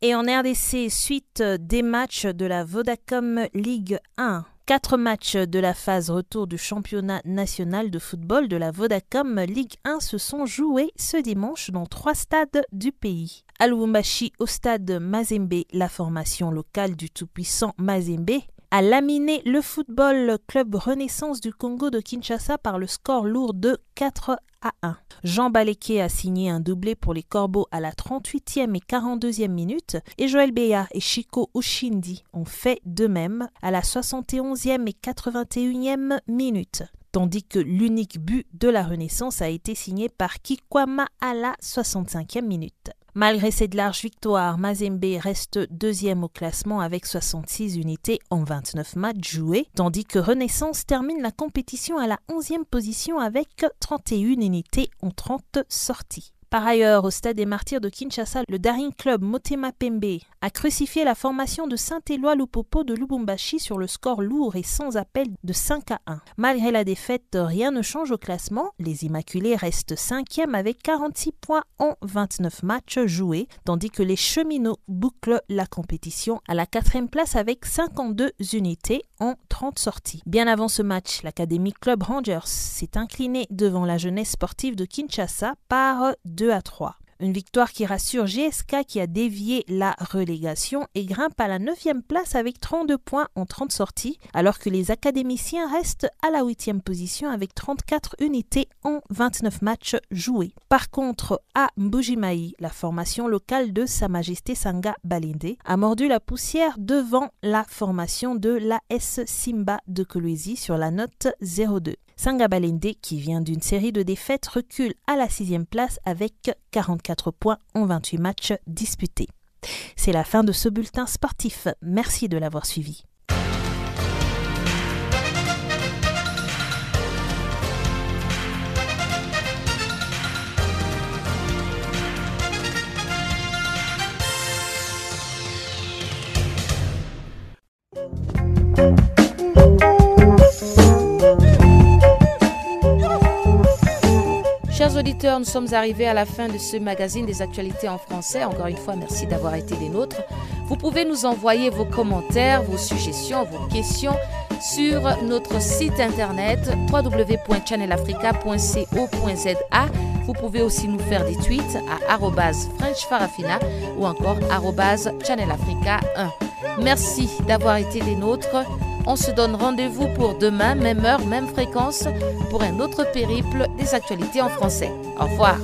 Et en RDC, suite des matchs de la Vodacom Ligue 1, Quatre matchs de la phase retour du championnat national de football de la Vodacom Ligue 1 se sont joués ce dimanche dans trois stades du pays. À au stade Mazembe, la formation locale du tout-puissant Mazembe a laminé le football club Renaissance du Congo de Kinshasa par le score lourd de 4 à 1. Jean Baleke a signé un doublé pour les Corbeaux à la 38e et 42e minute et Joël Beya et Chico Ushindi ont fait de même à la 71e et 81e minute tandis que l'unique but de la Renaissance a été signé par Kikwama à la 65e minute. Malgré cette large victoire, Mazembe reste deuxième au classement avec 66 unités en 29 matchs joués, tandis que Renaissance termine la compétition à la 11e position avec 31 unités en 30 sorties. Par ailleurs, au stade des Martyrs de Kinshasa, le Daring Club Motema Pembe a crucifié la formation de Saint-Éloi Lupopo de Lubumbashi sur le score lourd et sans appel de 5 à 1. Malgré la défaite, rien ne change au classement. Les Immaculés restent 5e avec 46 points en 29 matchs joués, tandis que les Cheminots bouclent la compétition à la 4e place avec 52 unités en 30 sorties. Bien avant ce match, l'Académie Club Rangers s'est incliné devant la jeunesse sportive de Kinshasa par 2 à 3. Une victoire qui rassure GSK qui a dévié la relégation et grimpe à la 9e place avec 32 points en 30 sorties, alors que les académiciens restent à la 8e position avec 34 unités en 29 matchs joués. Par contre, à Mbujimaï, la formation locale de Sa Majesté Sanga Balinde a mordu la poussière devant la formation de l'AS Simba de Kolwezi sur la note 0-2. Sangabalende, qui vient d'une série de défaites, recule à la sixième place avec 44 points en 28 matchs disputés. C'est la fin de ce bulletin sportif. Merci de l'avoir suivi. Nous sommes arrivés à la fin de ce magazine des actualités en français. Encore une fois, merci d'avoir été des nôtres. Vous pouvez nous envoyer vos commentaires, vos suggestions, vos questions sur notre site internet www.channelafrica.co.za. Vous pouvez aussi nous faire des tweets à @frenchfarafina ou encore @channelafrica1. Merci d'avoir été des nôtres. On se donne rendez-vous pour demain, même heure, même fréquence, pour un autre périple des actualités en français. Au revoir.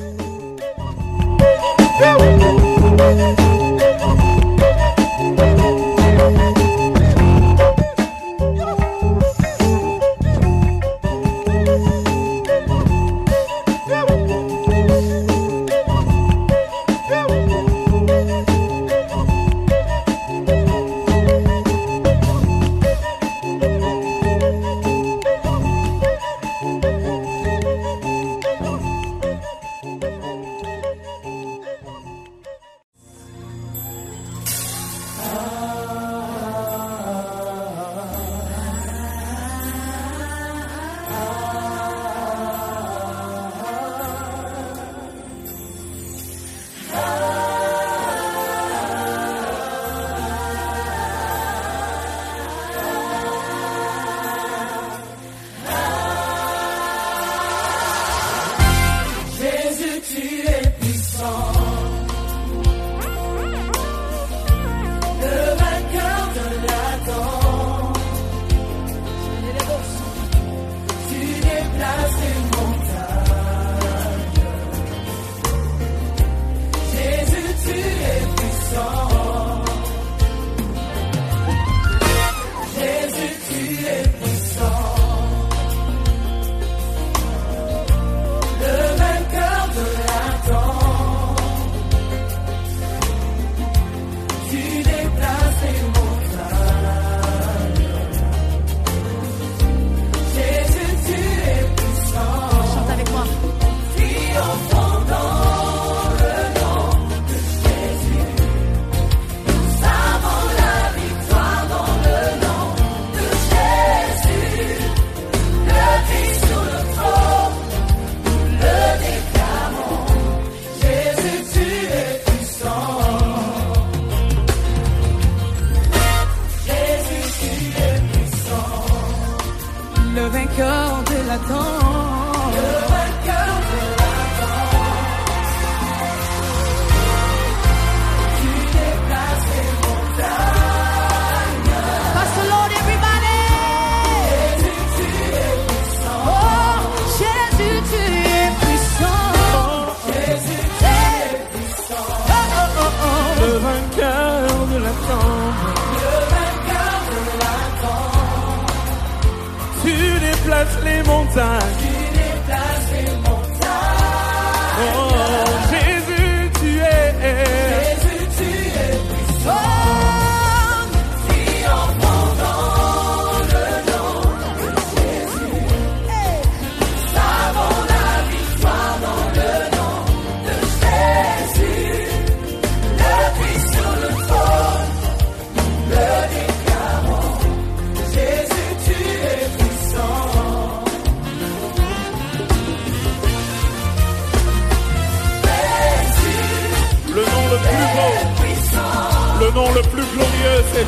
Déplaces les montagnes.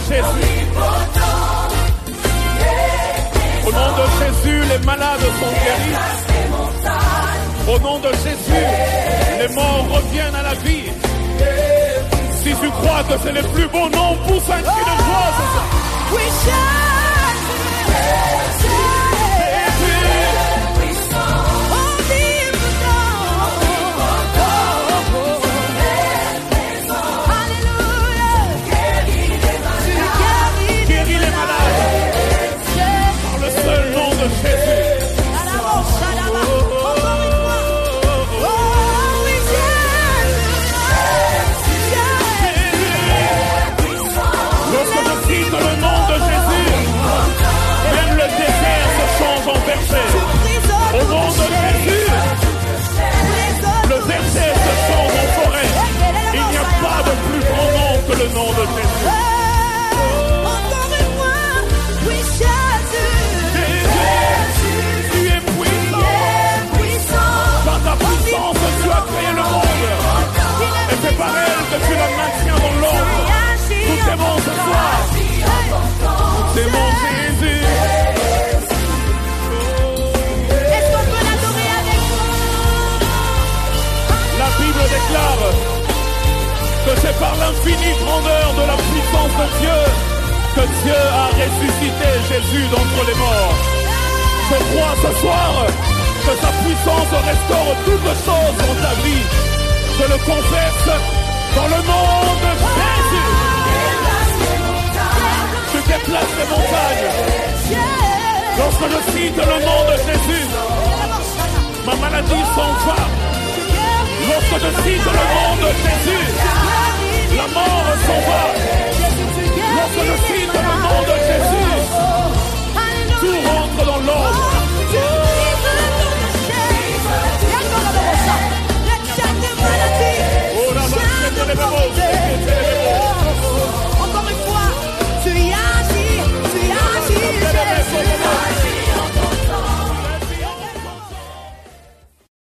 Jésus. Au nom de Jésus, les malades sont guéris. Au nom de Jésus, les morts reviennent à la vie. Si tu crois que c'est le plus beau nom, pousse un cri de joie l'infinie grandeur de la puissance de Dieu que Dieu a ressuscité Jésus d'entre les morts. Je crois ce soir que sa puissance restaure toutes choses dans ta vie. Je le confesse dans le nom de Jésus. Tu déplaces les montagnes. Lorsque je cite le nom de Jésus, ma maladie s'en va. Lorsque je cite le nom de Jésus, la mort recevoir. Lorsque le Fils dans le nom de Jésus, tout rentre dans l'ordre. Oh, la